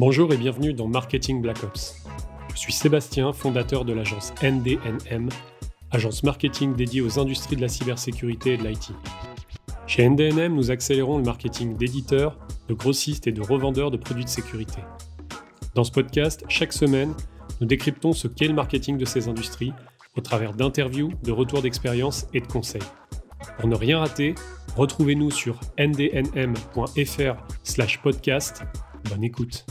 Bonjour et bienvenue dans Marketing Black Ops. Je suis Sébastien, fondateur de l'agence NDNM, agence marketing dédiée aux industries de la cybersécurité et de l'IT. Chez NDNM, nous accélérons le marketing d'éditeurs, de grossistes et de revendeurs de produits de sécurité. Dans ce podcast, chaque semaine, nous décryptons ce qu'est le marketing de ces industries au travers d'interviews, de retours d'expérience et de conseils. Pour ne rien rater, retrouvez-nous sur ndnm.fr/podcast. Bonne écoute.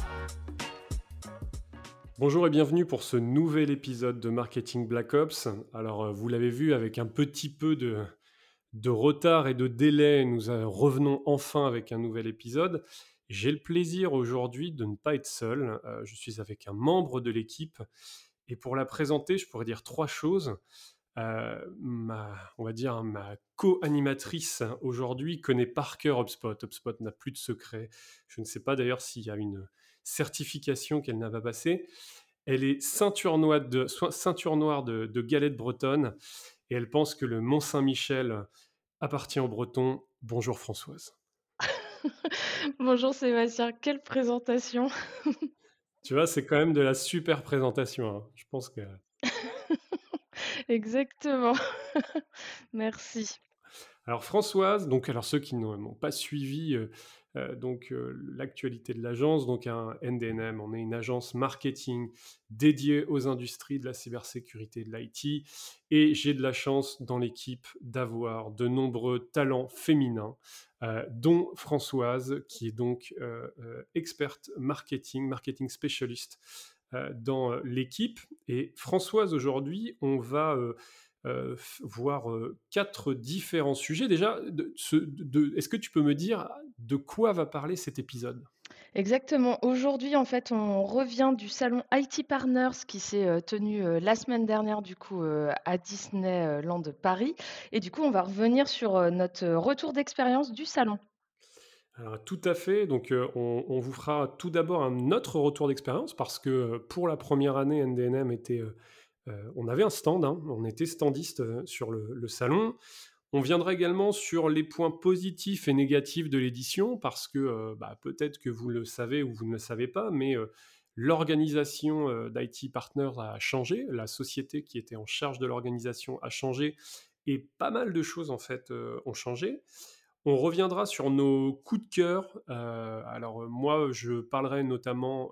Bonjour et bienvenue pour ce nouvel épisode de Marketing Black Ops. Alors, euh, vous l'avez vu, avec un petit peu de, retard et de délai, nous euh, revenons enfin avec un nouvel épisode. J'ai le plaisir aujourd'hui de ne pas être seul. Euh, je suis avec un membre de l'équipe. Et pour la présenter, je pourrais dire trois choses. ma, on va dire ma co-animatrice aujourd'hui connaît par cœur HubSpot. HubSpot n'a plus de secret. Je ne sais pas d'ailleurs s'il y a une, certification qu'elle n'a pas passée. Elle est ceinture noire de, ceinture noire de, de galette bretonne et elle pense que le Mont Saint-Michel appartient aux Bretons. Bonjour Françoise. Bonjour Sébastien, quelle présentation. tu vois, c'est quand même de la super présentation. Hein. Je pense que. Exactement. Merci. Alors Françoise, donc alors ceux qui n'ont pas suivi euh, euh, donc euh, l'actualité de l'agence, donc un NDNM, on est une agence marketing dédiée aux industries de la cybersécurité et de l'IT, et j'ai de la chance dans l'équipe d'avoir de nombreux talents féminins, euh, dont Françoise, qui est donc experte marketing, marketing spécialiste dans l'équipe. Et Françoise, aujourd'hui, on va euh, voir euh, quatre différents sujets. Déjà, de, de, est-ce que tu peux me dire de quoi va parler cet épisode? Exactement. Aujourd'hui, en fait, on revient du salon IT Partners qui s'est euh, tenu la semaine dernière, du coup, à Disneyland Paris. Et du coup, on va revenir sur notre retour d'expérience du salon. Alors, tout à fait. Donc, on, on, vous fera tout d'abord un autre retour d'expérience parce que pour la première année, NDNM était euh, on avait un stand, hein, on était standiste euh, sur le, salon. On viendra également sur les points positifs et négatifs de l'édition, parce que euh, bah, peut-être que vous le savez ou vous ne le savez pas, mais l'organisation d'IT Partners a changé, la société qui était en charge de l'organisation a changé, et pas mal de choses en fait ont changé. On reviendra sur nos coups de cœur. alors moi, je parlerai notamment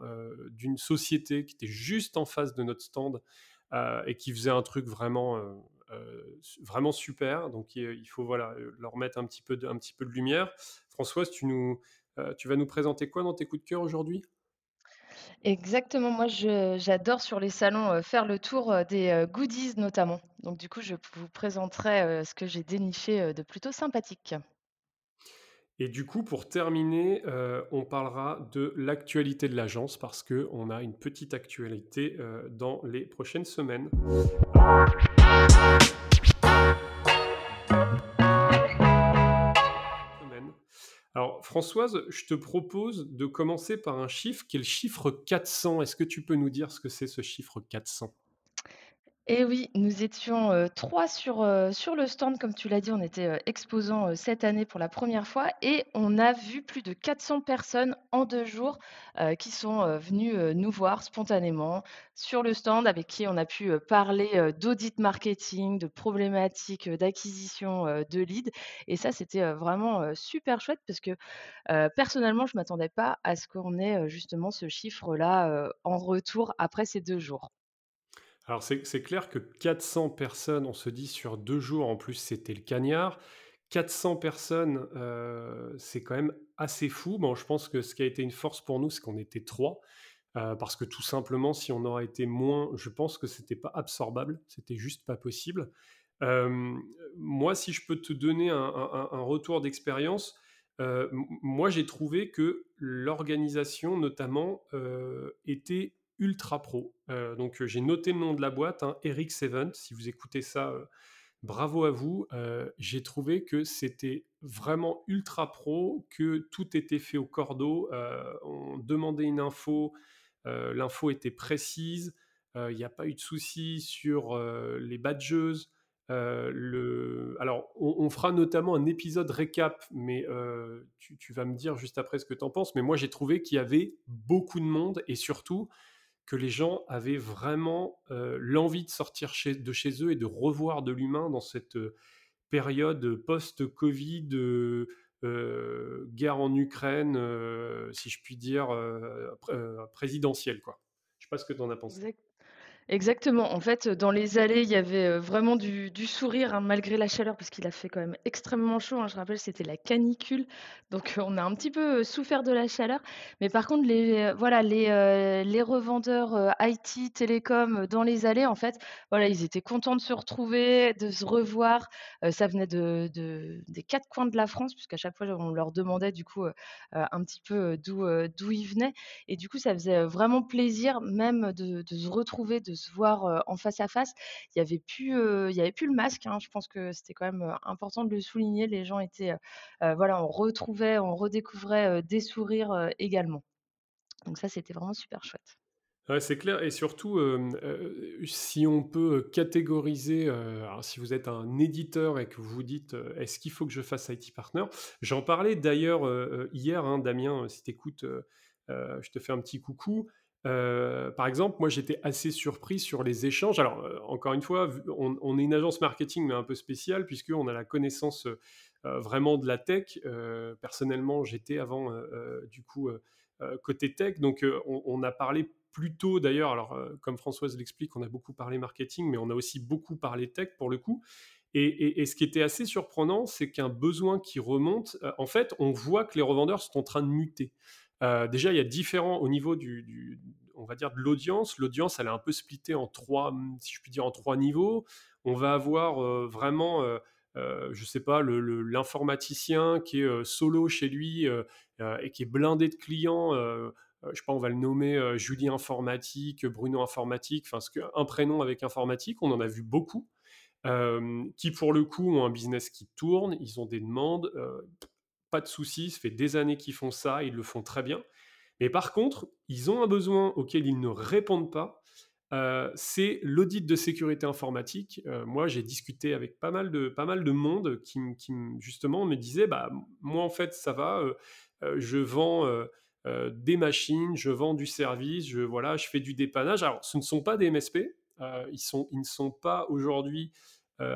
d'une société qui était juste en face de notre stand, euh, et qui faisait un truc vraiment, euh, euh, vraiment super. Donc il faut voilà, leur mettre un petit, peu de, un petit peu de lumière. Françoise, tu, nous, tu vas nous présenter quoi dans tes coups de cœur aujourd'hui? Exactement, moi j'adore sur les salons faire le tour des goodies notamment. Donc du coup, je vous présenterai ce que j'ai déniché de plutôt sympathique. Et du coup, pour terminer, euh, on parlera de l'actualité de l'agence parce qu'on a une petite actualité euh, dans les prochaines semaines. Alors Françoise, je te propose de commencer par un chiffre qui est le chiffre 400. Est-ce que tu peux nous dire ce que c'est ce chiffre 400 et oui, nous étions trois sur, le stand, comme tu l'as dit, on était exposants cette année pour la première fois et on a vu plus de 400 personnes en deux jours qui sont venues nous voir spontanément sur le stand, avec qui on a pu parler d'audit marketing, de problématiques d'acquisition de leads. Et ça, c'était vraiment super chouette parce que personnellement, je ne m'attendais pas à ce qu'on ait justement ce chiffre-là en retour après ces deux jours. Alors c'est clair que 400 personnes, on se dit sur deux jours, en plus c'était le cagnard. 400 personnes, euh, c'est quand même assez fou. Bon, je pense que ce qui a été une force pour nous, c'est qu'on était trois. Euh, parce que tout simplement, si on aurait été moins, je pense que c'était pas absorbable, c'était juste pas possible. Euh, moi, si je peux te donner un, un retour d'expérience, moi j'ai trouvé que l'organisation, notamment, était ultra pro. Euh, donc euh, j'ai noté le nom de la boîte, hein, Eric Seven. Si vous écoutez ça, euh, bravo à vous. j'ai trouvé que c'était vraiment ultra pro, que tout était fait au cordeau. on demandait une info, l'info était précise. Il n'y a pas eu de souci sur les le alors on fera notamment un épisode récap, mais tu tu vas me dire juste après ce que tu en penses, mais moi j'ai trouvé qu'il y avait beaucoup de monde et surtout que les gens avaient vraiment, heu, l'envie de sortir de chez eux et de revoir de l'humain dans cette, heu, période post-Covid, heu heu, guerre en Ukraine, si je puis dire, présidentielle, quoi. Je sais pas ce que tu en as pensé? Exact Exactement. En fait, dans les allées, il y avait, heu, vraiment du sourire, hein, malgré la chaleur, parce qu'il a fait quand même extrêmement chaud, hein. Je rappelle, c'était la canicule, donc heu, on a un petit peu, heu, souffert de la chaleur. Mais par contre, les, voilà, les, revendeurs, IT, télécom, dans les allées, en fait, voilà, ils étaient contents de se retrouver, de se revoir. Ça venait de de des 4 coins de la France, puisqu'à chaque fois, on leur demandait du coup, un petit peu, d'où, ils venaient. Et du coup, ça faisait, vraiment plaisir même de de se retrouver, de se voir, en face à face. Il y avait plus, y avait plus le masque, hein. Je pense que c'était quand même, important de le souligner. Les gens étaient, voilà, on retrouvait, on redécouvrait, des sourires, également. Donc ça, c'était vraiment super chouette. C'est clair et surtout, si on peut, catégoriser, si vous êtes un éditeur et que vous vous dites, «Est-ce qu'il faut que je fasse IT partner?» j'en parlais d'ailleurs, hier, hein, Damien, si tu écoutes, je te fais un petit coucou. Heu, par exemple, moi, j'étais assez surpris sur les échanges. Alors, heu, encore une fois, on est une agence marketing, mais un peu spéciale puisqu'on a la connaissance, heu, vraiment de la tech. Personnellement, j'étais avant, du coup, côté tech, donc on a parlé plutôt d'ailleurs, alors euh, comme Françoise l'explique, on a beaucoup parlé marketing, mais on a aussi beaucoup parlé tech pour le coup. Et, ce qui était assez surprenant, c'est qu'un besoin qui remonte, euh, en fait, on voit que les revendeurs sont en train de muter. Euh, déjà, il y a différents au niveau du, on va dire de l'audience. L'audience, elle est un peu splittée en trois, si je puis dire, en trois niveaux. On va avoir euh, vraiment, euh, euh, je sais pas, l'informaticien qui est solo chez lui et qui est blindé de clients. je sais pas, on va le nommer Julie informatique, Bruno informatique, enfin, un prénom avec informatique, on en a vu beaucoup, qui pour le coup ont un business qui tourne, ils ont des demandes, pas de soucis, ça fait des années qu'ils font ça, ils le font très bien. Mais par contre, ils ont un besoin auquel ils ne répondent pas, euh, c'est l'audit de sécurité informatique. Euh, moi, j'ai discuté avec pas mal de, pas mal de monde qui, justement me disait, bah, moi en fait, ça va, euh, je vends des machines, je vends du service, je, voilà, je fais du dépannage. Alors, ce ne sont pas des MSP, ils, ne sont pas aujourd'hui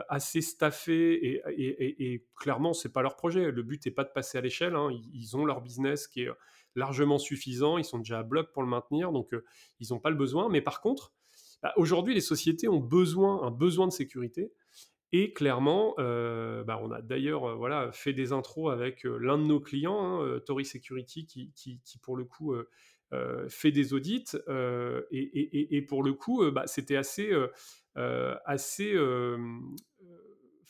assez staffés et, et, et, et clairement, c'est pas leur projet. Le but n'est pas de passer à l'échelle. Hein. Ils, ont leur business qui est largement suffisant. Ils sont déjà à bloc pour le maintenir, donc euh, ils n'ont pas le besoin. Mais par contre, bah, aujourd'hui, les sociétés ont besoin, un besoin de sécurité. Et clairement, euh, bah, on a d'ailleurs euh, voilà, fait des intros avec euh, l'un de nos clients, hein, euh, Tori Security, qui, pour le coup euh, euh, fait des audits. Euh, et, pour le coup, euh, bah, c'était assez, euh, assez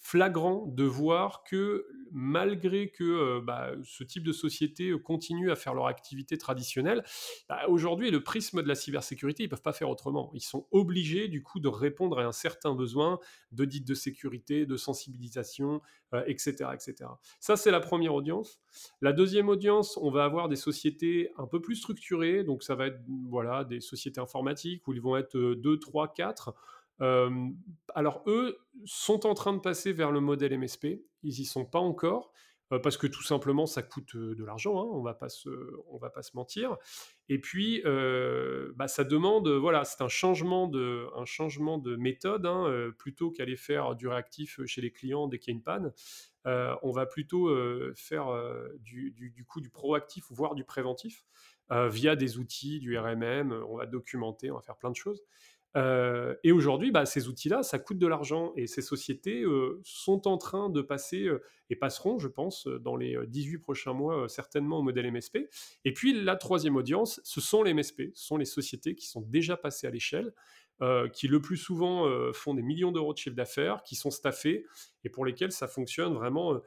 flagrant de voir que malgré que euh, bah, ce type de société continue à faire leur activité traditionnelle, bah, aujourd'hui, le prisme de la cybersécurité, ils ne peuvent pas faire autrement. Ils sont obligés, du coup, de répondre à un certain besoin d'audit de sécurité, de sensibilisation, euh, etc., etc. Ça, c'est la première audience. La deuxième audience, on va avoir des sociétés un peu plus structurées, donc ça va être voilà, des sociétés informatiques où ils vont être 2, 3, 4 alors eux sont en train de passer vers le modèle MSP, ils y sont pas encore parce que tout simplement ça coûte de l'argent, hein, on va va pas se mentir. Et puis bah, ça demande, voilà, c'est un changement de, méthode hein, plutôt qu'aller faire du réactif chez les clients dès qu'il y a une panne. On va plutôt faire du, du, du, du proactif, voire du préventif, via des outils, du RMM, on va documenter, on va faire plein de choses. Euh, et aujourd'hui, bah, ces outils-là, ça coûte de l'argent et ces sociétés euh, sont en train de passer euh, et passeront, je pense, dans les 18 prochains mois, certainement au modèle MSP. Et puis la troisième audience, ce sont les MSP, ce sont les sociétés qui sont déjà passées à l'échelle, qui le plus souvent font des millions d'euros de chiffre d'affaires, qui sont staffées et pour lesquelles ça fonctionne vraiment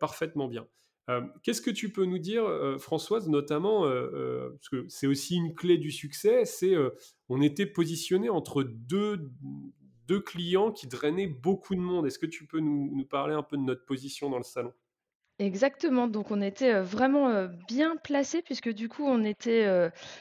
parfaitement bien. Euh, Qu'est-ce que tu peux nous dire, euh, Françoise, notamment, euh, parce que c'est aussi une clé du succès, c'est on était positionné entre deux, clients qui drainaient beaucoup de monde. Est-ce que tu peux nous, parler un peu de notre position dans le salon? Exactement, donc on était, vraiment, bien placés puisque du coup on était,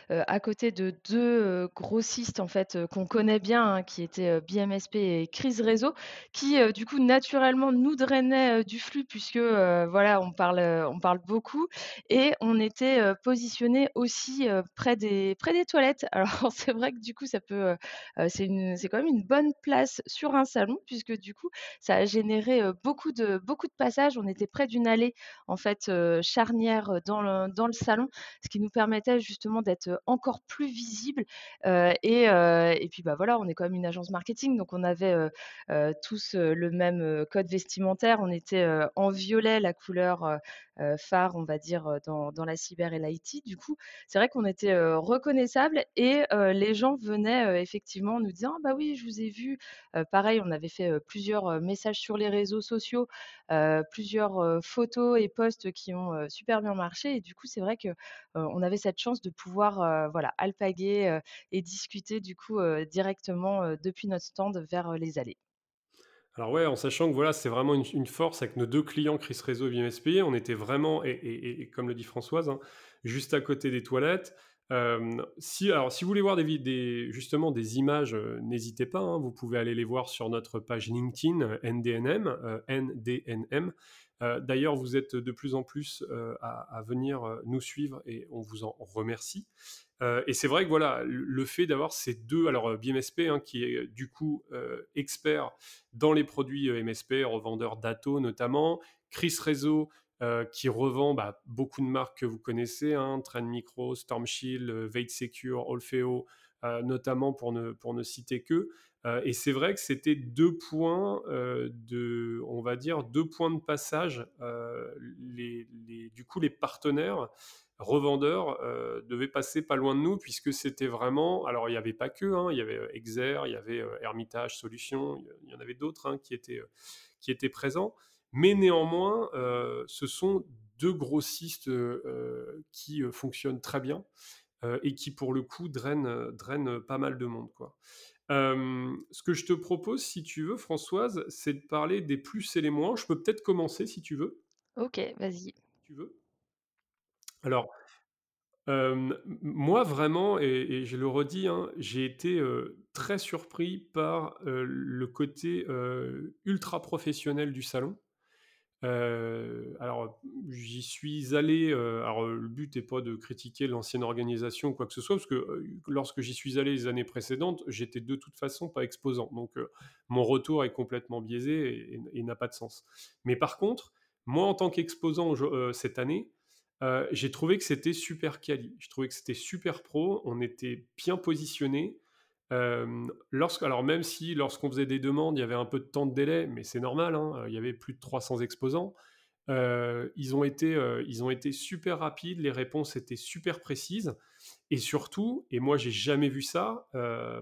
à côté de 2 heu, grossistes en fait, qu'on connaît bien, hein, qui étaient, BMSP et Kris Réseau, qui, du coup naturellement nous drainaient, du flux puisque, voilà on parle, on parle beaucoup et on était, heu, positionnés aussi, près des près des toilettes. Alors c'est vrai que du coup ça peut, c'est quand même une bonne place sur un salon puisque du coup ça a généré, beaucoup de beaucoup de passages. On était près d'une allée en fait, charnière, dans le salon, ce qui nous permettait justement d'être, encore plus visibles, heu et puis, bah, voilà, on est quand même une agence marketing, donc on avait, tous, le même, code vestimentaire. On était, en violet, la couleur, phare, on va dire, dans la cyber et l'IT. Du coup, c'est vrai qu'on était, heu, reconnaissables et les gens venaient, effectivement nous dire: «Ah bah oui, je vous ai vu». Pareil, on avait fait, plusieurs, messages sur les réseaux sociaux plusieurs, heu, et posts qui ont, super bien marché et du coup, c'est vrai que, on avait cette chance de pouvoir, voilà, alpaguer, et discuter du coup, directement, depuis notre stand vers, les allées. Alors ouais, en sachant que voilà, c'est vraiment une, force avec nos deux clients Chris Réseau et VMSP, on était vraiment, et, comme le dit Françoise, hein, juste à côté des toilettes. Si, alors, si vous voulez voir des, des- justement des images, n'hésitez pas, hein, vous pouvez aller les voir sur notre page LinkedIn NDNM. euh, NDNM. Euh, D'ailleurs, vous êtes de plus en plus euh, à, venir euh, nous suivre et on vous en remercie. Et c'est vrai que voilà, le, fait d'avoir ces deux, alors BMSP hein, qui est du coup expert dans les produits MSP, revendeur d'Ato notamment, Chris Réseau qui revend bah, beaucoup de marques que vous connaissez, hein, Trend Micro, Storm Shield, Veit Secure, Olfeo, notamment pour ne, pour ne citer que. Euh, et c'est vrai que c'était deux points euh, de, on va dire, deux points de passage. Euh, du coup, les partenaires revendeurs devaient passer pas loin de nous puisque c'était vraiment. Alors, il n'y avait pas que, hein, il y avait Exer, il y avait Hermitage Solutions, il y en avait d'autres hein, qui, étaient, qui étaient présents. Mais néanmoins, ce sont deux grossistes qui fonctionnent très bien et qui, pour le coup, drainent, drainent pas mal de monde. Quoi. Euh, ce que je te propose, si tu veux, Françoise, c'est de parler des plus et les moins. Je peux peut-être commencer, si tu veux. OK, vas-y. Tu veux Alors, euh, moi, vraiment, et, et je le redis, hein, j'ai été euh, très surpris par le côté ultra professionnel du salon. Alors, j'y suis allé. alors, le but n'est pas de critiquer l'ancienne organisation ou quoi que ce soit, parce que lorsque j'y suis allé les années précédentes, j'étais de toute façon pas exposant. Donc, mon retour est complètement biaisé et, n'a pas de sens. Mais par contre, moi, en tant qu'exposant cette année, j'ai trouvé que c'était super quali. Je trouvais que c'était super pro. On était bien positionné. Lorsque, alors même si lorsqu'on faisait des demandes, il y avait un peu de temps de délai, mais c'est normal, hein, il y avait plus de 300 exposants, ils, ont été, ils ont été super rapides, les réponses étaient super précises, et surtout, et moi j'ai jamais vu ça,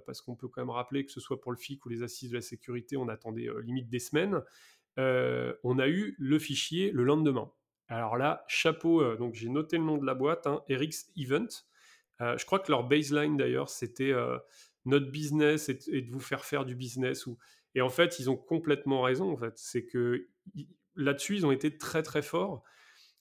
parce qu'on peut quand même rappeler que ce soit pour le FIC ou les assises de la sécurité, on attendait limite des semaines, on a eu le fichier le lendemain. Alors là, chapeau, donc j'ai noté le nom de la boîte, hein, Eric's Event. Je crois que leur baseline d'ailleurs, c'était notre business et, de vous faire faire du business. Ou... Et en fait, ils ont complètement raison. En fait, c'est que là-dessus, ils ont été très très forts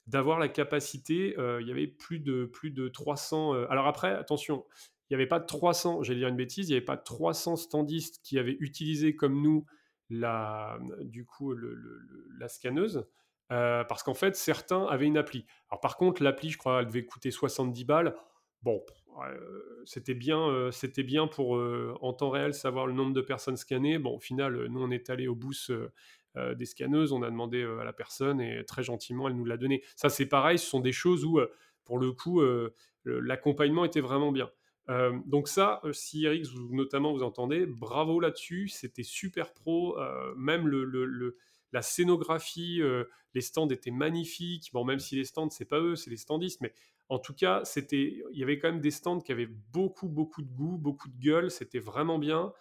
d'avoir la capacité. Euh, il y avait plus de plus de 300. Euh... Alors après, attention, il n'y avait pas 300. J'allais dire une bêtise. Il n'y avait pas 300 standistes qui avaient utilisé comme nous la du coup la scanneuse. Euh, parce qu'en fait, certains avaient une appli. Alors par contre, l'appli, je crois, elle devait coûter 70 balles. Bon, c'était bien, euh, bien pour euh, en temps réel savoir le nombre de personnes scannées. Bon, au final, nous on est allé au booth euh, des scanneuses, on a demandé à la personne et très gentiment elle nous l'a donné. Ça c'est pareil, ce sont des choses où pour le coup l'accompagnement était vraiment bien. Euh, donc ça, si Eric, vous, notamment, vous entendez, bravo là-dessus, c'était super pro, euh, même le, la scénographie, euh, les stands étaient magnifiques, bon, même si les stands, c'est pas eux, c'est les standistes, mais en tout cas, c'était, il y avait quand même des stands qui avaient beaucoup, beaucoup de goût, beaucoup de gueule, c'était vraiment bien.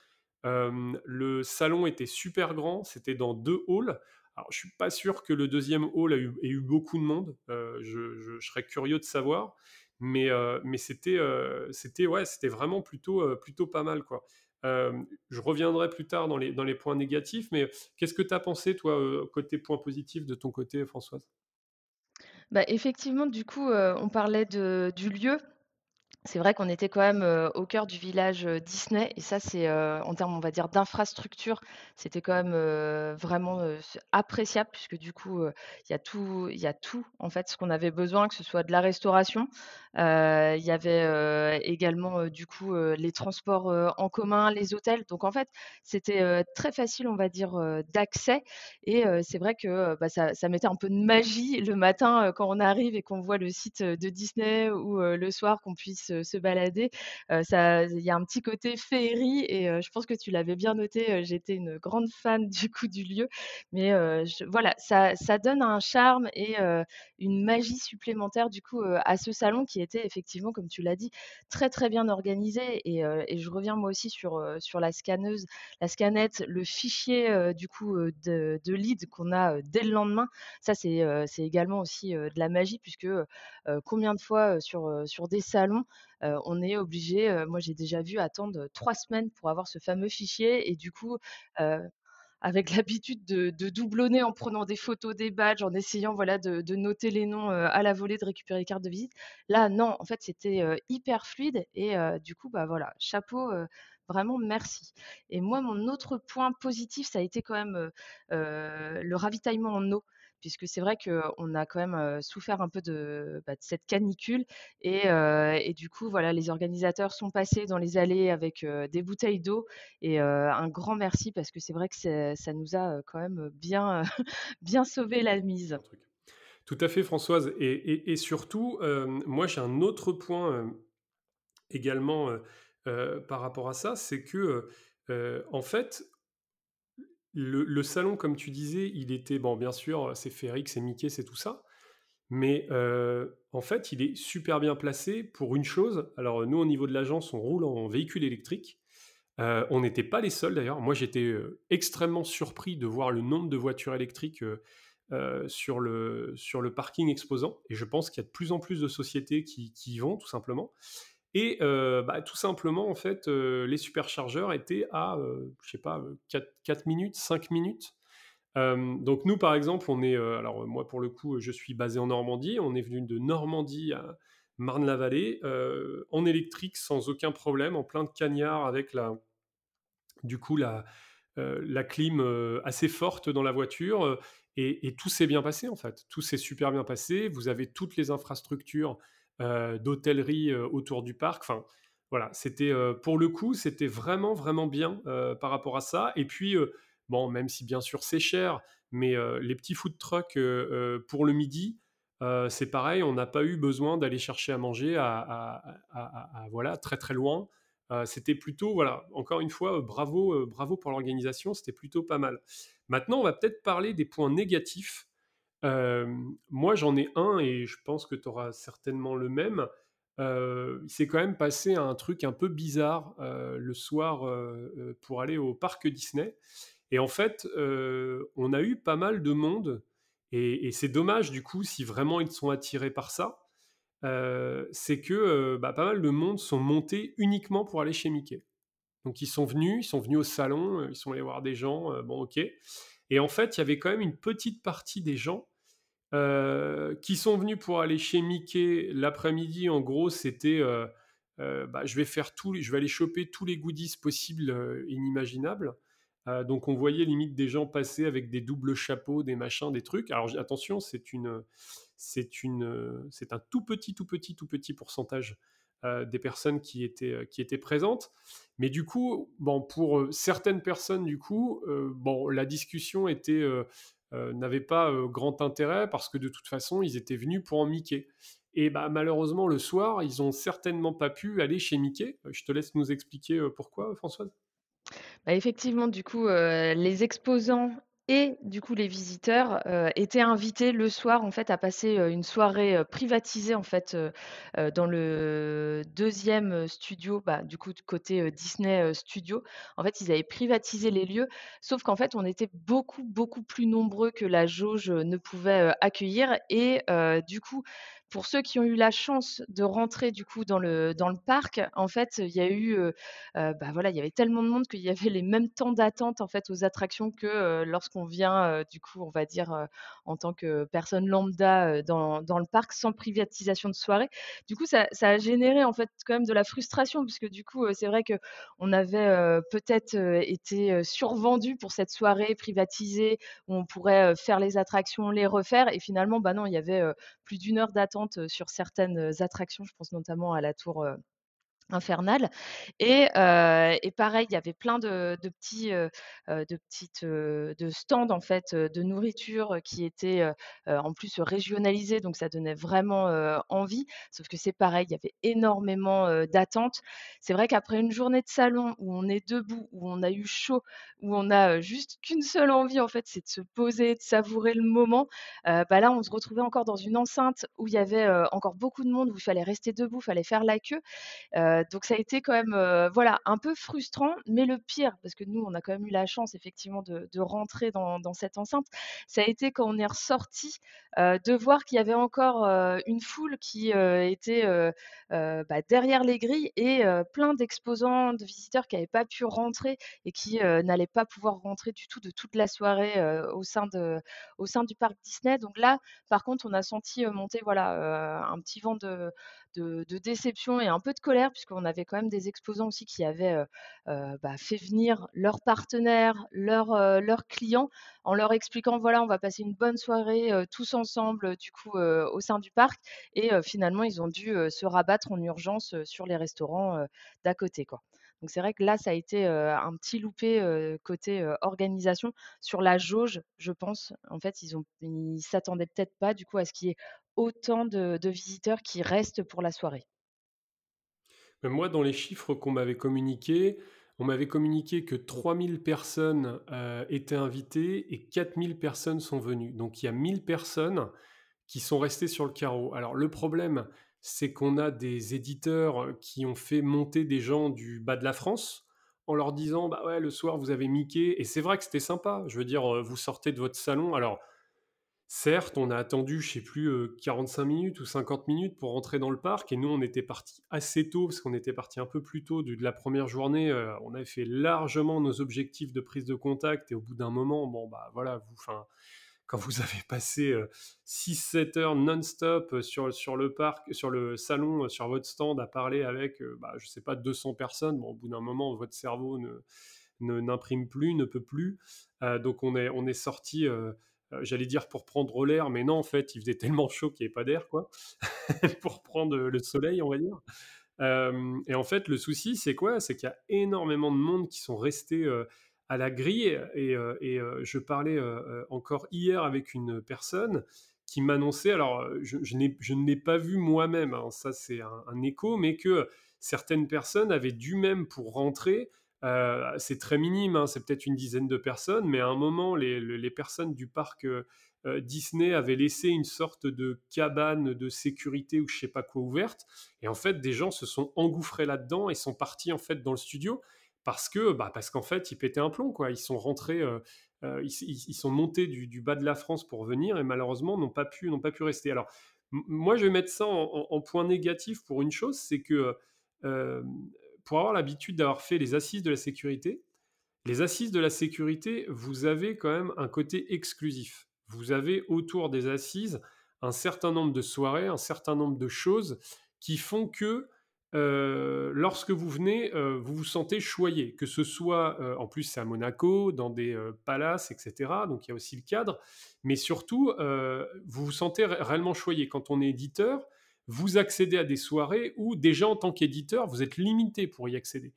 Le salon était super grand, c'était dans deux halls. Alors, je suis pas sûr que le deuxième hall ait eu, ait eu beaucoup de monde. Euh, je, serais curieux de savoir, mais, euh, mais c'était, euh, c'était, ouais, c'était vraiment plutôt, plutôt pas mal, quoi. Je reviendrai plus tard dans les, dans les points négatifs, mais qu'est-ce que tu as pensé, toi, côté point positif de ton côté, Françoise? Bah, effectivement, du coup, heu, on parlait de du lieu. C'est vrai qu'on était quand même, au cœur du village, Disney et ça c'est, en termes, on va dire, d'infrastructure, c'était quand même, vraiment, appréciable puisque du coup, il y a tout il y a tout en fait ce qu'on avait besoin, que ce soit de la restauration, il y avait, également, du coup, les transports, en commun, les hôtels. Donc en fait, c'était, très facile, on va dire, d'accès et c'est vrai que, bah, ça ça mettait un peu de magie le matin, quand on arrive et qu'on voit le site, de Disney ou, le soir qu'on puisse, se balader. Ça il y a un petit côté féerie et heu, je pense que tu l'avais bien noté, heu, j'étais une grande fan du coup du lieu. Mais, voilà, ça donne un charme et une magie supplémentaire du coup, à ce salon qui était effectivement, comme tu l'as dit, très, très bien organisé et je reviens moi aussi sur, la scanneuse, la scanette, le fichier, du coup, de de leads qu'on a, dès le lendemain. Ça, c'est, également aussi, de la magie puisque, combien de fois, sur, des salons, on est obligé, moi j'ai déjà vu attendre, 3 semaines pour avoir ce fameux fichier et du coup, avec l'habitude de doublonner en prenant des photos des badges, en essayant, voilà, de noter les noms, à la volée, de récupérer les cartes de visite. Là, non, en fait, c'était, hyper fluide et du coup, bah, voilà, chapeau, vraiment merci et moi, mon autre point positif, ça a été quand même, le ravitaillement en eau puisque c'est vrai qu'on a quand même, souffert un peu de, bah, cette canicule et du coup, voilà, les organisateurs sont passés dans les allées avec, des bouteilles d'eau et un grand merci parce que c'est vrai que ça nous a, quand même, bien, bien sauvé la mise. Tout à fait Françoise et surtout, moi j'ai un autre point, également, par rapport à ça, c'est que, en fait, le salon comme tu disais, il était bon bien sûr, c'est féerique, c'est Mickey, c'est tout ça, mais heu, en fait, il est super bien placé pour une chose. Alors, nous, au niveau de l'agence, on roule en véhicule électrique. Heu, on n'était pas les seuls d'ailleurs. Moi, j'étais, heu, extrêmement surpris de voir le nombre de voitures électriques, sur le sur le parking exposant et je pense qu'il y a de plus en plus de sociétés qui qui y vont tout simplement et heu, bah, tout simplement, en fait, heu, les superchargeurs étaient à, heu, je sais pas, heu, 4- 4 minutes, 5 minutes. Donc nous, par exemple, on est, alors, moi, pour le coup, je suis basé en Normandie. On est venu de Normandie à Marne-la-Vallée, en électrique sans aucun problème, en plein de cagnards avec la du coup, la, clim, assez forte dans la voiture, et tout s'est bien passé, en fait. Tout s'est super bien passé. Vous avez toutes les infrastructures, d'hôtellerie, heu, autour du parc. Enfin, voilà, c'était, heu, pour le coup, c'était vraiment, vraiment bien, par rapport à ça et puis, bon, même si bien sûr c'est cher, mais les petits food trucks, pour le midi, c'est pareil, on n'a pas eu besoin d'aller chercher à manger à voilà, très, très loin. C'était plutôt voilà, encore une fois, bravo, bravo pour l'organisation, c'était plutôt pas mal. Maintenant, on va peut-être parler des points négatifs. Moi, j'en ai un et je pense que tu auras certainement le même. Heu, il s'est quand même passé un truc un peu bizarre, le soir, pour aller au parc Disney et en fait, on a eu pas mal de monde et c'est dommage du coup si vraiment ils sont attirés par ça, c'est que, bah, pas mal de monde sont montés uniquement pour aller chez Mickey. Donc ils sont venus, ils sont venus au salon, ils sont allés voir des gens, bon OK et en fait, il y avait quand même une petite partie des gens, heu, qui sont venus pour aller chez Mickey l'après-midi. En gros, c'était, heu heu, bah, je vais faire les je vais aller choper tous les goodies possibles, heu, inimaginables. Donc on voyait limite des gens passer avec des doubles chapeaux, des machins, des trucs. Alors attention, c'est une, c'est une, c'est un tout petit, tout petit, tout petit pourcentage, des personnes qui étaient, qui étaient présentes. Mais du coup, bon, pour, certaines personnes, du coup, bon, la discussion était, heu, n'avait pas, heu, grand intérêt parce que de toute façon, ils étaient venus pour en Mickey et bah, malheureusement, le soir, ils ont certainement pas pu aller chez Mickey. Heu, je te laisse nous expliquer, pourquoi, Françoise? Bah, effectivement, du coup, les exposants et du coup les visiteurs, heu, étaient invités le soir, en fait, à passer, heu, une soirée, heu, privatisée, en fait, dans le deuxième studio, bah, du coup, côté, Disney, heu, Studios. En fait, ils avaient privatisé les lieux, sauf qu'en fait, on était beaucoup, beaucoup plus nombreux que la jauge, ne pouvait, accueillir et du coup, pour ceux qui ont eu la chance de rentrer du coup dans le dans le parc, en fait, il y a eu, heu heu, bah, voilà, il y avait tellement de monde qu'il y avait les mêmes temps d'attente en fait aux attractions que, heu, lorsqu'on vient, heu, du coup, on va dire, en tant que personne lambda, dans dans le parc sans privatisation de soirée. Du coup, ça a généré en fait quand même de la frustration puisque du coup, c'est vrai qu'on avait, heu, peut-être, été, heu, survendus pour cette soirée privatisée où on pourrait, faire les attractions, les refaire et finalement, bah, non, il y avait, plus d'une heure d'attente, sur certaines, attractions. Je pense notamment à la tour, infernale et pareil, il y avait plein de petits, de petites, de stands en fait, de nourriture, qui étaient, en plus régionalisés donc ça donnait vraiment, envie. Sauf que c'est pareil, il y avait énormément, d'attentes. C'est vrai qu'après une journée de salon où on est debout, où on a eu chaud, où on a, juste qu'une seule envie en fait, c'est de se poser, de savourer le moment, bah, là on se retrouvait encore dans une enceinte où il y avait, encore beaucoup de monde, où il fallait rester debout, il fallait faire la queue donc ça a été quand même, heu, voilà, un peu frustrant, mais le pire, parce que nous, on a quand même eu la chance effectivement de rentrer dans cette enceinte, ça a été quand on est ressorti heu, de voir qu'il y avait encore, une foule qui, était, bah, derrière les grilles et plein d'exposants, de visiteurs qui n'avaient pas pu rentrer et qui, n'allaient pas pouvoir rentrer du tout de toute la soirée, au sein du parc Disney. Donc là, par contre, on a senti, monter voilà, un petit vent de de déception et un peu de colère puisqu'on avait quand même des exposants aussi qui avaient, heu heu, bah, fait venir leurs partenaires, leurs, heu, leurs clients en leur expliquant: «Voilà, on va passer une bonne soirée, tous ensemble, du coup, au sein du parc» et finalement ils ont dû, se rabattre en urgence, sur les restaurants, d'à côté, quoi. Donc c'est vrai que là, ça a été, un petit loupé, côté, organisation. Sur la jauge, je pense, en fait, ils ils s'attendaient peut-être pas du coup à ce qu'il y ait autant de visiteurs qui restent pour la soirée? Moi, dans les chiffres qu'on m'avait communiqués, on m'avait communiqué que 3000 personnes, heu, étaient invitées et 4000 personnes sont venues. Donc il y a 1000 personnes qui sont restées sur le carreau. Alors le problème, c'est qu'on a des éditeurs, qui ont fait monter des gens du bas de la France, en leur disant: «Bah ouais, le soir, vous avez Mickey» et c'est vrai que c'était sympa. Je veux dire, heu, vous sortez de votre salon alors Certes, on a attendu, je sais plus, heu, 45 minutes ou 50 minutes pour rentrer dans le parc et nous, on était partis assez tôt parce qu'on était partis un peu plus tôt de la première journée, heu, on avait fait largement nos objectifs de prise de contact et au bout d'un moment, bon, bah, voilà, vous enfin, quand vous avez passé, heu, 6-7 heures non-stop, sur sur le parc sur le salon, sur votre stand à parler avec, bah, je sais pas 200 personnes, bon, au bout d'un moment, votre cerveau ne ne n'imprime plus, ne peut plus, donc on est on est heu, j'allais dire pour prendre l'air, mais non, en fait, il faisait tellement chaud qu'il y avait pas d'air, quoi, pour prendre, le soleil, on va dire. Hem et en fait, le souci, c'est quoi? C'est qu'il y a énormément de monde qui sont restés, heu, à la grille et je parlais, encore hier avec une personne qui m'annonçait alors, je ne l'ai pas vu moi-même, hein, ça c'est un un écho, mais que certaines personnes avaient dû même pour rentrer, heu, c'est très minime, hein, c'est peut-être une dizaine de personnes, mais à un moment les le les personnes du parc, heu heu, Disney avaient laissé une sorte de cabane de sécurité ou je sais pas quoi ouverte et en fait, des gens se sont engouffrés là-dedans et sont partis en fait dans le studio parce que, bah, parce qu'en fait, ils pétaient un plomb, quoi. Ils sont rentrés, euh, euh, ils, sont montés du, bas de la France pour venir et malheureusement n'ont pas pu, n'ont pas pu rester. Alors, moi, je vais mettre ça en, point négatif pour une chose, c'est que euh, pour avoir l'habitude d'avoir fait les assises de la sécurité, les assises de la sécurité, vous avez quand même un côté exclusif. Vous avez autour des assises un certain nombre de soirées, un certain nombre de choses qui font que euh, lorsque vous venez, euh, vous vous sentez choyé, que ce soit, euh, en plus c'est à Monaco, dans des palaces, etc. Donc il y a aussi le cadre, mais surtout, vous vous sentez réellement choyé. Quand on est éditeur, vous accédez à des soirées où déjà en tant qu'éditeur, vous êtes limité pour y accéder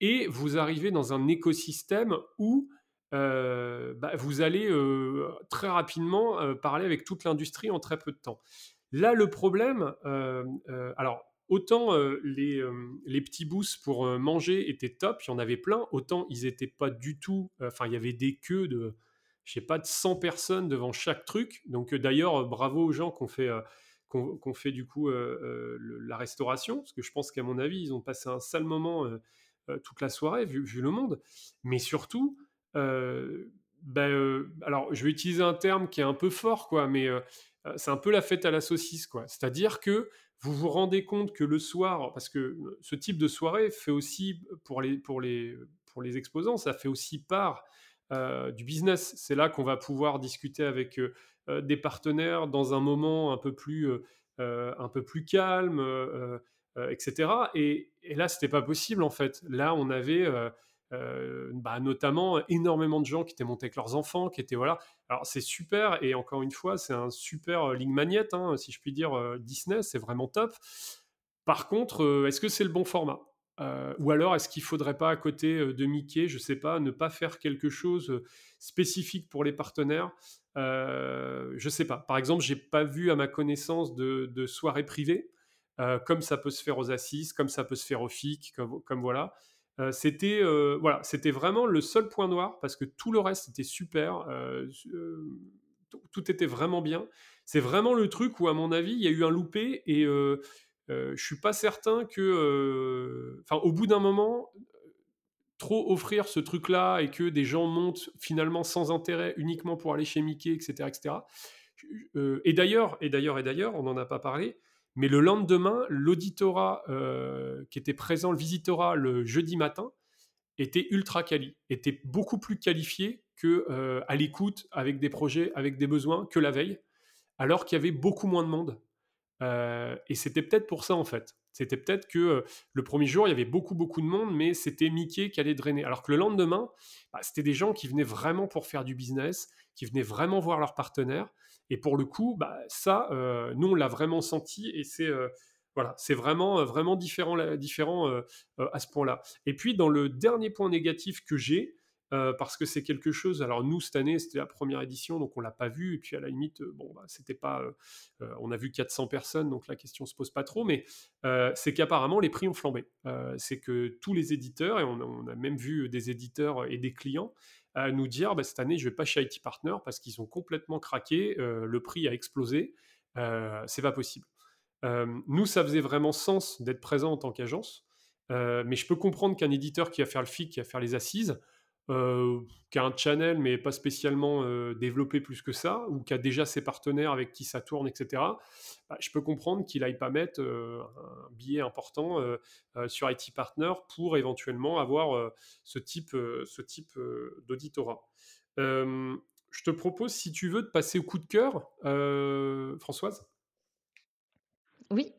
et vous arrivez dans un écosystème où euh, bah, vous allez euh, très rapidement euh, parler avec toute l'industrie en très peu de temps. Là, le problème, alors autant les, les petits boosts pour manger étaient top, il y en avait plein, autant ils n'étaient pas du tout, enfin il y avait des queues de, je sais pas, de 100 personnes devant chaque truc. Donc d'ailleurs, bravo aux gens qui ont fait, qu'on fait du coup euh, euh, la restauration, parce que je pense qu'à mon avis, ils ont passé un sale moment euh, toute la soirée, vu, le monde. Mais surtout, euh, alors je vais utiliser un terme qui est un peu fort, quoi, mais c'est un peu la fête à la saucisse, quoi. C'est-à-dire que vous vous rendez compte que le soir parce que, ce type de soirée fait aussi pour les pour les exposants, ça fait aussi part, du business. C'est là qu'on va pouvoir discuter avec, des partenaires dans un moment un peu plus, peu plus calme, heu, et et là, c'était pas possible, en fait. Là, on avait, bah, notamment énormément de gens qui étaient montés avec leurs enfants, qui étaient voilà. Alors c'est super et encore une fois, c'est un super, ligne Magnette, hein, si je puis dire, Disney, c'est vraiment top. Par contre, est-ce que c'est le bon format? Heu, ou alors est-ce qu'il faudrait pas à côté, heu, de Mickey, je sais pas, ne pas faire quelque chose, heu, spécifique pour les partenaires? Je sais pas. Par exemple, j'ai pas vu à ma connaissance de soirée privée, comme ça peut se faire aux Assises, comme ça peut se faire au FIC, comme voilà. C'était, voilà, c'était vraiment le seul point noir parce que tout le reste était super, tout était vraiment bien. C'est vraiment le truc où à mon avis, il y a eu un loupé et je suis pas certain que, heu, enfin au bout d'un moment, trop offrir ce truc-là et que des gens montent finalement sans intérêt uniquement pour aller chez Mickey, et cetera, et d'ailleurs et d'ailleurs et d'ailleurs, on n'en a pas parlé, mais le lendemain, l'auditorat, qui était présent, le visitorat le jeudi matin, était ultra quali, était beaucoup plus qualifié que, à l'écoute avec des projets, avec des besoins que la veille, alors qu'il y avait beaucoup moins de monde. Heu et c'était peut-être pour ça, en fait. C'était peut-être que, heu, le premier jour, il y avait beaucoup, beaucoup de monde, mais c'était Mickey qui allait drainer. Alors que le lendemain, bah, c'était des gens qui venaient vraiment pour faire du business, qui venaient vraiment voir leurs partenaires et pour le coup, bah, ça, heu, nous, on l'a vraiment senti et c'est, voilà, c'est vraiment, vraiment différent différent, à ce point-là. Et puis dans le dernier point négatif que j'ai, heu, parce que c'est quelque chose alors nous, cette année, c'était la première édition, donc on l'a pas vu et puis à la limite, heu, bon, bah, c'était pas, heu, on a vu 400 personnes, donc la question se pose pas trop, mais c'est qu'apparemment les prix ont flambé. C'est que tous les éditeurs et on a même vu des éditeurs et des clients, nous dire: «Bah, cette année, je vais pas chez IT Partner parce qu'ils ont complètement craqué, le prix a explosé, c'est pas possible». Nous, ça faisait vraiment sens d'être présent en tant qu'agence, mais je peux comprendre qu'un éditeur qui va faire le FIC, qui va faire les assises, heu, qui a un channel mais pas spécialement, heu, développé plus que ça ou qui a déjà ses partenaires avec qui ça tourne et cetera, bah, je peux comprendre qu'il aille pas mettre, heu, un billet important, sur IT Partner pour éventuellement avoir, ce type, ce type, d'auditorat. Je te propose, si tu veux, de passer au coup de cœur, Françoise? Oui.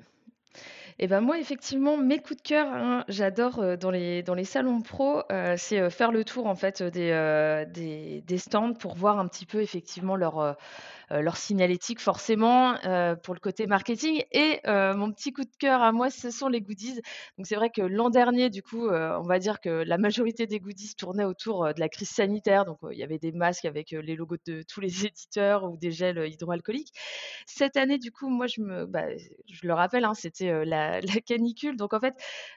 Et ben moi, effectivement, mes coups de cœur, hein, j'adore, heu, dans les dans les salons pro, heu, c'est, heu, faire le tour, en fait, des, des stands pour voir un petit peu effectivement leur, leur signalétique forcément, pour le côté marketing et mon petit coup de cœur à moi, ce sont les goodies. Donc c'est vrai que l'an dernier, du coup, on va dire que la majorité des goodies tournaient autour, de la crise sanitaire. Donc, il y avait des masques avec, les logos de tous les éditeurs ou des gels, hydroalcooliques. Cette année, du coup, moi, je me bah, je le rappelle, hein, c'était, heu, la canicule. Donc en fait,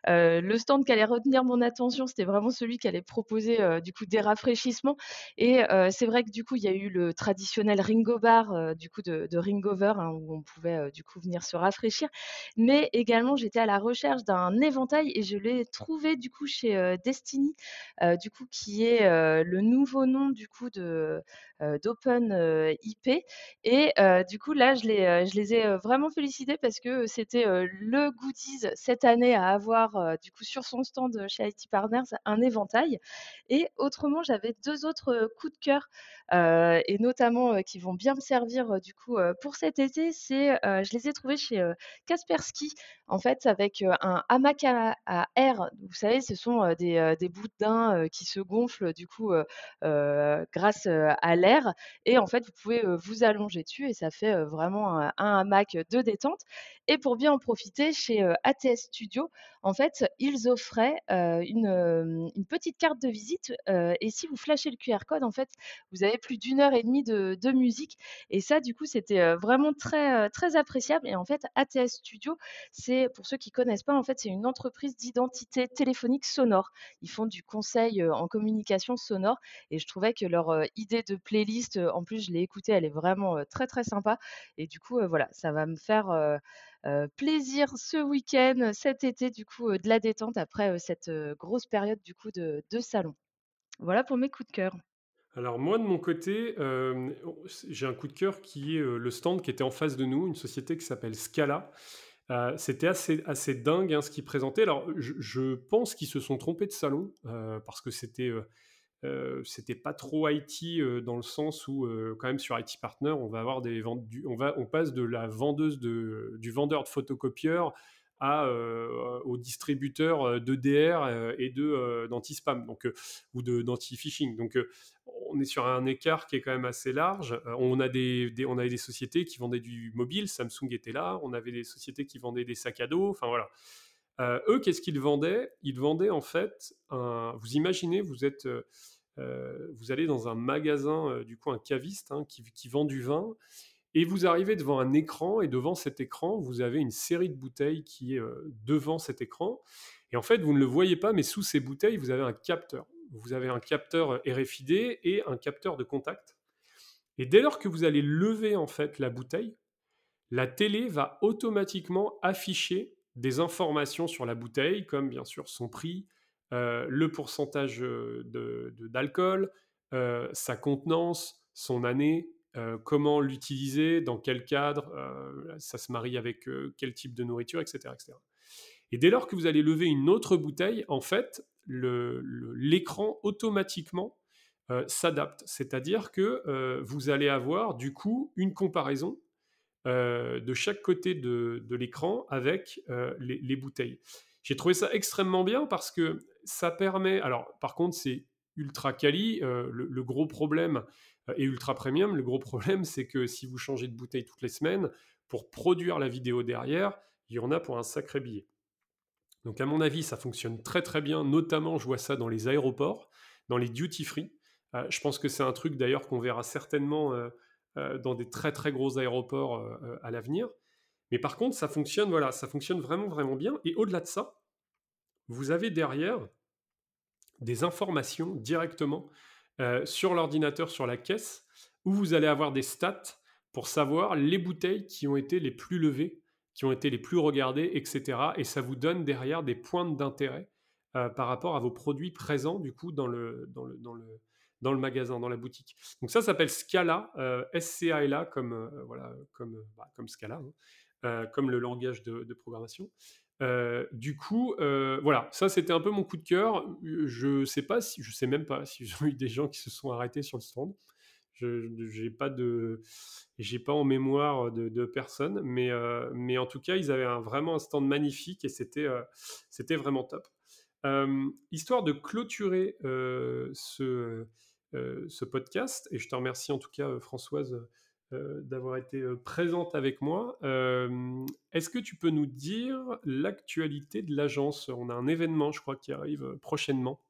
heu, le stand qui allait retenir mon attention, c'était vraiment celui qui allait proposer, heu, du coup, des rafraîchissements et heu, c'est vrai que, du coup, il y a eu le traditionnel Ringo Bar, du coup, de de Ringover, hein, où on pouvait, du coup, venir se rafraîchir. Mais également, j'étais à la recherche d'un éventail et je l'ai trouvé, du coup, chez, Destiny, du coup, qui est, le nouveau nom, du coup, de, d'Open, heu, IP et heu, du coup, là, je les, je les ai, vraiment félicités parce que c'était, le goodies cette année à avoir, du coup, sur son stand, chez IT Partners, un éventail et autrement, j'avais 2 autres, coups de cœur, et notamment, qui vont bien me servir, du coup, pour cet été. C'est, je les ai trouvés chez, Kaspersky, en fait, avec, un hamac à air. Vous savez, ce sont, des, des boudins, heu, qui se gonflent, du coup, grâce, à l'air et en fait, vous pouvez, vous allonger dessus et ça fait, vraiment un un hamac de détente et pour bien en profiter, chez, ATS Studio, en fait, ils offraient, une, petite carte de visite, et si vous flashez le QR code, en fait, vous avez plus d'1 heure et demie de musique et ça, du coup, c'était, vraiment très, très appréciable et en fait, ATS Studio, c'est pour ceux qui connaissent pas, en fait, c'est une entreprise d'identité téléphonique sonore. Ils font du conseil, en communication sonore et je trouvais que leur, idée de en plus, je l'ai écoutée, elle est vraiment, très, très sympa et du coup, voilà, ça va me faire, plaisir ce week-end, cet été, du coup, de la détente après, cette, grosse période, du coup, de de salon. Voilà pour mes coups de cœur. Alors moi de mon côté, j'ai un coup de cœur qui est, le stand qui était en face de nous, une société qui s'appelle Scala. C'était assez assez dingue, hein, ce qu'ils présentaient. Alors je pense qu'ils se sont trompés de salon, parce que c'était, c'était pas trop IT, dans le sens où, quand même sur IT Partner, on va avoir des on va on passe de la vendeuse de du vendeur de photocopieurs à, au distributeur, d'EDR, et de, d'anti-spam donc, ou de d'anti-phishing donc, on est sur un écart qui est quand même assez large. On a des on avait des sociétés qui vendaient du mobile, Samsung était là, on avait des sociétés qui vendaient des sacs à dos, enfin voilà. Heu, eux, qu'est-ce qu'ils vendaient? Ils vendaient en fait un vous imaginez, vous êtes, heu heu, vous allez dans un magasin, du coup un caviste, hein, qui qui vend du vin et vous arrivez devant un écran et devant cet écran, vous avez une série de bouteilles qui est, devant cet écran et en fait, vous ne le voyez pas, mais sous ces bouteilles, vous avez un capteur. Vous avez un capteur RFID et un capteur de contact et dès lors que vous allez lever en fait la bouteille, la télé va automatiquement afficher des informations sur la bouteille, comme bien sûr son prix, euh, le pourcentage euh, d'alcool, euh, sa contenance, son année, comment l'utiliser, dans quel cadre, ça se marie avec quel type de nourriture, etc., etc. Et dès lors que vous allez lever une autre bouteille, en fait, l'écran automatiquement s'adapte. C'est-à-dire que vous allez avoir du coup une comparaison euh, de chaque côté de, l'écran avec euh, les, les bouteilles. J'ai trouvé ça extrêmement bien parce que ça permet. Alors, par contre, c'est ultra quali. euh, le, gros problème et ultra premium. Le gros problème, c'est que si vous changez de bouteille toutes les semaines, pour produire la vidéo derrière, il y en a pour un sacré billet. Donc, à mon avis, ça fonctionne très très bien. Notamment, je vois ça dans les aéroports, dans les duty free. Je pense que c'est un truc d'ailleurs qu'on verra certainement dans des très très gros aéroports euh, euh, à l'avenir. Mais par contre, ça fonctionne, voilà, ça fonctionne vraiment vraiment bien. Et au-delà de ça, vous avez derrière des informations directement euh, sur l'ordinateur, sur la caisse, où vous allez avoir des stats pour savoir les bouteilles qui ont été les plus levées, qui ont été les plus regardées, etc. Et ça vous donne derrière des points d'intérêt euh, par rapport à vos produits présents du coup dans le, dans le, dans le magasin, dans la boutique. Donc ça s'appelle Scala, euh, S-C-A-L-A comme, euh, voilà, comme, bah, comme Scala, hein, euh, comme le langage de, programmation. Euh, du coup, euh, voilà, ça c'était un peu mon coup de cœur. Je sais pas si, je sais même pas si j'ai eu des gens qui se sont arrêtés sur le stand. Je j'ai pas de, j'ai pas en mémoire de, personnes, mais euh, mais en tout cas ils avaient un, vraiment un stand magnifique et c'était euh, c'était vraiment top. Histoire de clôturer ce podcast et je te remercie en tout cas Françoise d'avoir été présente avec moi. Est-ce que tu peux nous dire l'actualité de l'agence? On a un événement, je crois, qui arrive prochainement.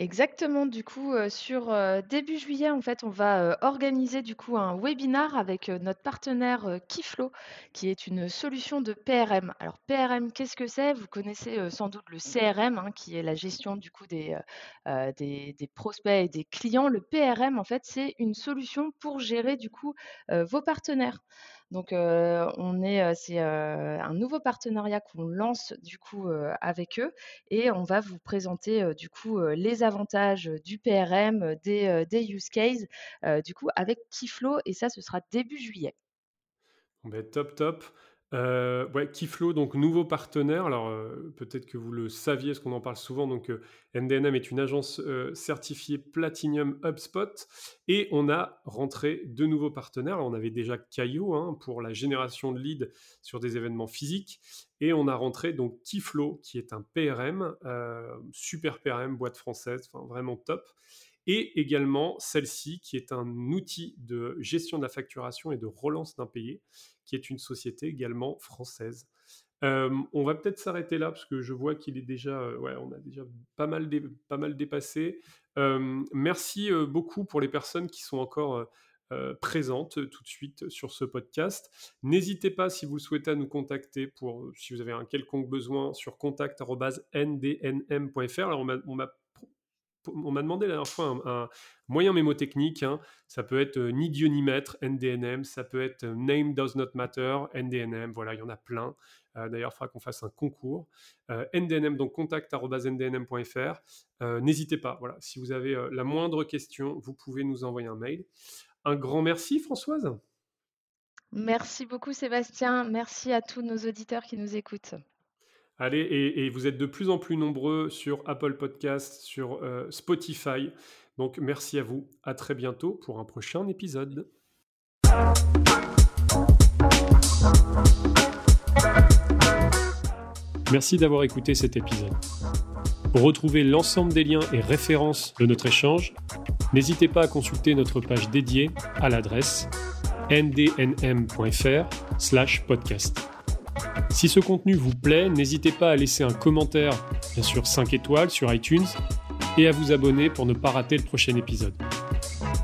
Exactement, du coup, sur, début juillet, en fait, on va, organiser, du coup, un webinar avec, notre partenaire, Kiflo, qui est une solution de PRM. Alors PRM, qu'est-ce que c'est? Vous connaissez, sans doute le CRM, hein, qui est la gestion, du coup, des, prospects et des clients. Le PRM, en fait, c'est une solution pour gérer, du coup, vos partenaires. Donc, on est, c'est, un nouveau partenariat qu'on lance, du coup, avec eux et on va vous présenter, du coup, les avantages, du PRM, des, use cases, du coup avec Kiflo et ça, ce sera début juillet. Ben, top, top. Euh, Kiflo, donc nouveau partenaire. Alors, euh, peut-être que vous le saviez, parce qu'on en parle souvent. Donc, euh, est une agence euh, certifiée Platinum HubSpot. Et on a rentré deux nouveaux partenaires. On avait déjà Caillot hein, pour la génération de leads sur des événements physiques. Et on a rentré donc Kiflo, qui est un PRM, super PRM, boîte française, vraiment top et également celle-ci qui est un outil de gestion de la facturation et de relance d'impayés, qui est une société également française. On va peut-être s'arrêter là parce que je vois qu'il est déjà, euh, ouais, on a déjà pas mal, pas mal dépassé. Merci euh, beaucoup pour les personnes qui sont encore euh, présentes tout de suite sur ce podcast. N'hésitez pas si vous le souhaitez à nous contacter pour si vous avez un quelconque besoin sur contact@ndnm.fr. Alors on m'a on m'a demandé la dernière fois un, moyen mémotechnique. Hein. Ça peut être ni Dieu ni maître, NDNM. Ça peut être Name Does Not Matter, NDNM. Voilà, il y en a plein. D'ailleurs, il faudra qu'on fasse un concours. NDNM, donc contact.ndnm.fr. N'hésitez pas. Voilà, si vous avez la moindre question, vous pouvez nous envoyer un mail. Un grand merci, Françoise. Merci beaucoup, Sébastien. Merci à tous nos auditeurs qui nous écoutent. Allez, et, vous êtes de plus en plus nombreux sur Apple Podcast, sur euh, Spotify. Donc merci à vous. À très bientôt pour un prochain épisode. Merci d'avoir écouté cet épisode. Pour retrouver l'ensemble des liens et références de notre échange, n'hésitez pas à consulter notre page dédiée à l'adresse ndnm.fr/podcast. Si ce contenu vous plaît, n'hésitez pas à laisser un commentaire, bien sûr 5 étoiles sur iTunes, et à vous abonner pour ne pas rater le prochain épisode.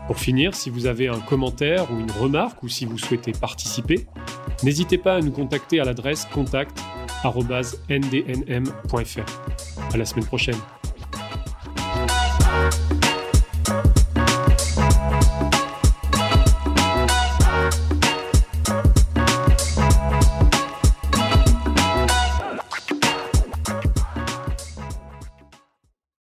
Pour finir, si vous avez un commentaire ou une remarque ou si vous souhaitez participer, n'hésitez pas à nous contacter à l'adresse contact@ndnm.fr. À la semaine prochaine.